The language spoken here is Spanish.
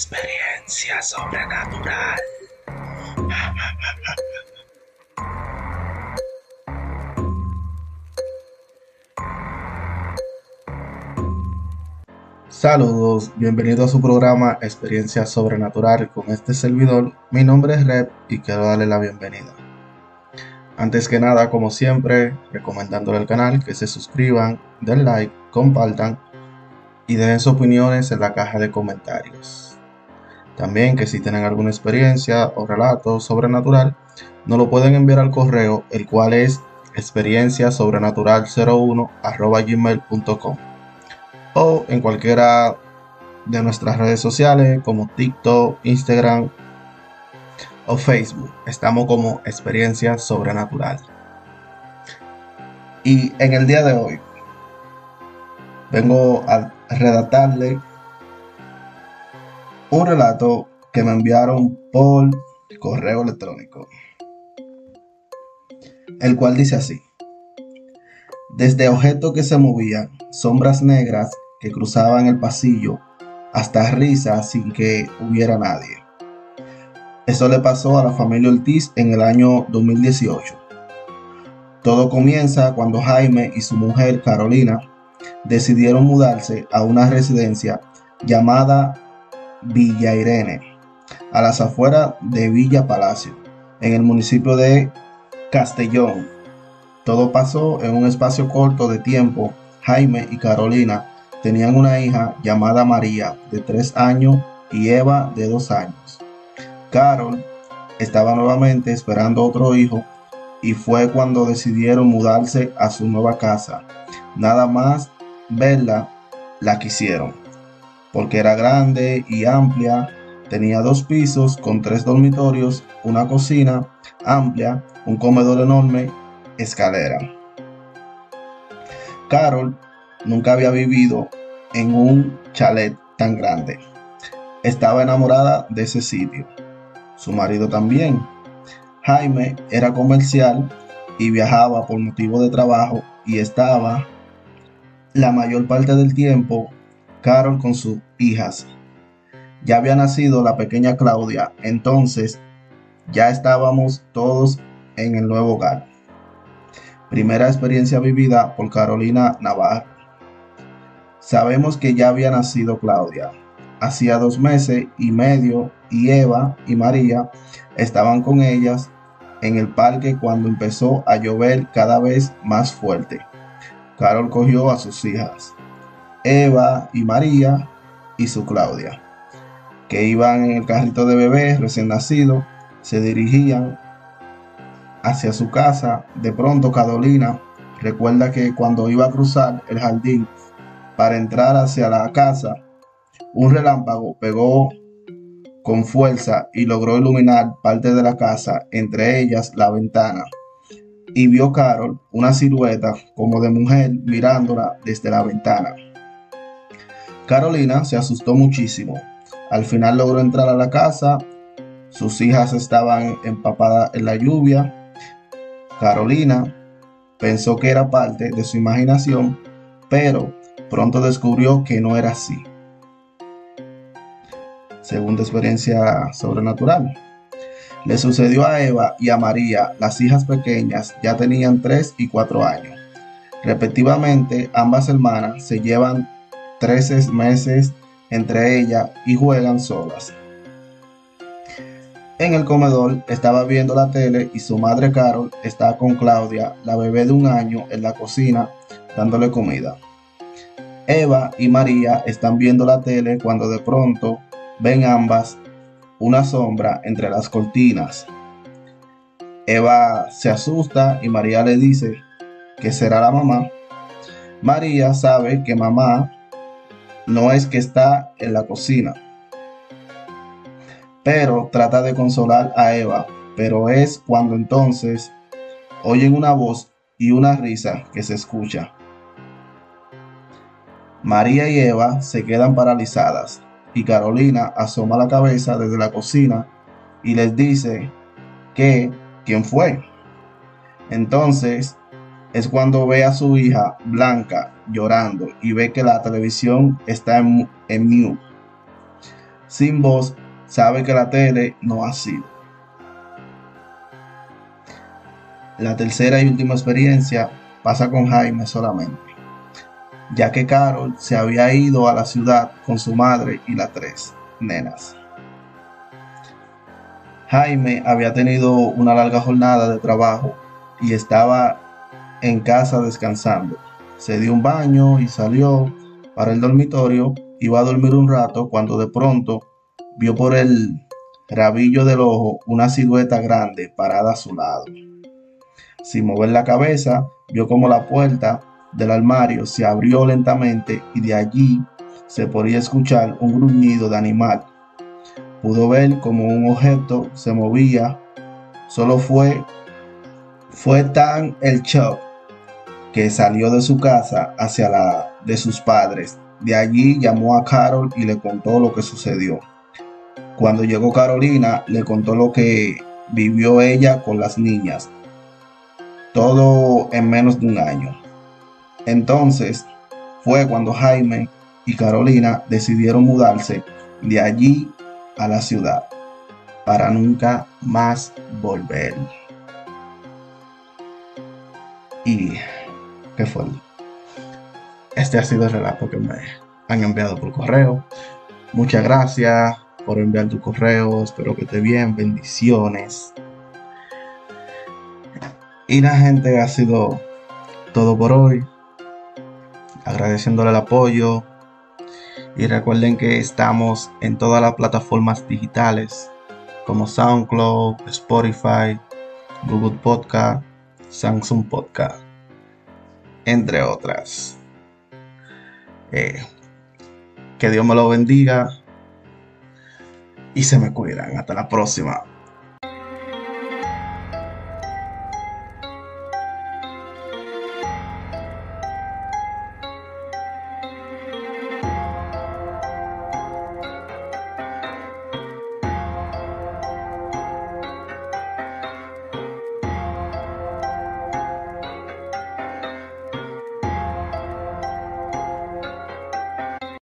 Experiencia sobrenatural. Saludos, bienvenido a su programa Experiencia Sobrenatural con este servidor. Mi nombre es Red y quiero darle la bienvenida. Antes que nada, como siempre, recomendándole al canal que se suscriban, den like, compartan y dejen sus opiniones en la caja de comentarios. También que si tienen alguna experiencia o relato sobrenatural, nos lo pueden enviar al correo, el cual es experienciasobrenatural01 gmail.com o en cualquiera de nuestras redes sociales como TikTok, Instagram o Facebook. Estamos como Experiencia Sobrenatural. Y en el día de hoy vengo a redactarle un relato que me enviaron por correo electrónico, el cual dice así. Desde objetos que se movían, sombras negras que cruzaban el pasillo, hasta risas sin que hubiera nadie. Eso le pasó a la familia Ortiz en el año 2018. Todo comienza cuando Jaime y su mujer Carolina decidieron mudarse a una residencia llamada Villa Irene, a las afueras de Villa Palacio, en el municipio de Castellón, todo pasó en un espacio corto de tiempo. Jaime y Carolina tenían una hija llamada María de tres años y Eva de dos años. Carol estaba nuevamente esperando otro hijo y fue cuando decidieron mudarse a su nueva casa. Nada más verla, la quisieron, porque era grande y amplia, tenía dos pisos con tres dormitorios, una cocina amplia, un comedor enorme escalera. Carol nunca había vivido en un chalet tan grande. Estaba enamorada de ese sitio. Su marido también. Jaime era comercial y viajaba por motivo de trabajo y estaba la mayor parte del tiempo Carol con sus hijas. Ya había nacido la pequeña Claudia, entonces ya estábamos todos en el nuevo hogar. Primera experiencia vivida por Carolina Navarro. Sabemos que ya había nacido Claudia. Hacía dos meses y medio y Eva y María estaban con ellas en el parque cuando empezó a llover cada vez más fuerte. Carol cogió a sus hijas, Eva y María y su Claudia, que iban en el carrito de bebé recién nacido, se dirigían hacia su casa, de pronto Carolina recuerda que cuando iba a cruzar el jardín para entrar hacia la casa, un relámpago pegó con fuerza y logró iluminar parte de la casa, entre ellas la ventana. Y vio Carol una silueta como de mujer mirándola desde la ventana. Carolina se asustó muchísimo. Al final logró entrar a la casa. Sus hijas estaban empapadas en la lluvia Carolina pensó que era parte de su imaginación, pero pronto descubrió que no era así. Segunda experiencia sobrenatural. Le sucedió a Eva y a María, las hijas pequeñas, ya tenían 3 y 4 años. Respectivamente, ambas hermanas se llevan 13 meses entre ellas y juegan solas. En el comedor estaba viendo la tele y su madre Carol está con Claudia, la bebé de un año, en la cocina dándole comida. Eva y María están viendo la tele cuando de pronto ven ambas una sombra entre las cortinas. Eva se asusta y María le dice que será la mamá. María sabe que mamá no es que está en la cocina pero trata de consolar a Eva, pero es cuando entonces oyen una voz y una risa que se escucha. María y Eva se quedan paralizadas y Carolina asoma la cabeza desde la cocina y les dice que quién fue. Entonces es cuando ve a su hija Blanca llorando y ve que la televisión está en, mute sin voz, sabe que la tele no ha sido. La tercera y última experiencia pasa con Jaime solamente, ya que Carol se había ido a la ciudad con su madre y las tres nenas. Jaime había tenido una larga jornada de trabajo y estaba en casa descansando. Se dio un baño y salió para el dormitorio. Iba a dormir un rato cuando de pronto vio por el rabillo del ojo una silueta grande parada a su lado. Sin mover la cabeza, vio como la puerta del armario se abrió lentamente y de allí se podía escuchar un gruñido de animal pudo ver como un objeto se movía. Solo fue, fue tan el shock que salió de su casa hacia la de sus padres. De allí llamó a Carol y le contó lo que sucedió. Cuando llegó Carolina, le contó lo que vivió ella con las niñas. Todo en menos de un año. Entonces fue cuando Jaime y Carolina decidieron mudarse de allí a la ciudad para nunca más volver. Y qué. Este ha sido el relato que me han enviado por correo. Muchas gracias por enviar tu correo. Espero que esté bien. Bendiciones. Y la gente ha sido todo por hoy. Agradeciéndole el apoyo, y recuerden que estamos en todas las plataformas digitales como SoundCloud, Spotify, Google Podcast, Samsung Podcast, entre otras. Eh, que Dios me lo bendiga y se me cuidan. Hasta la próxima.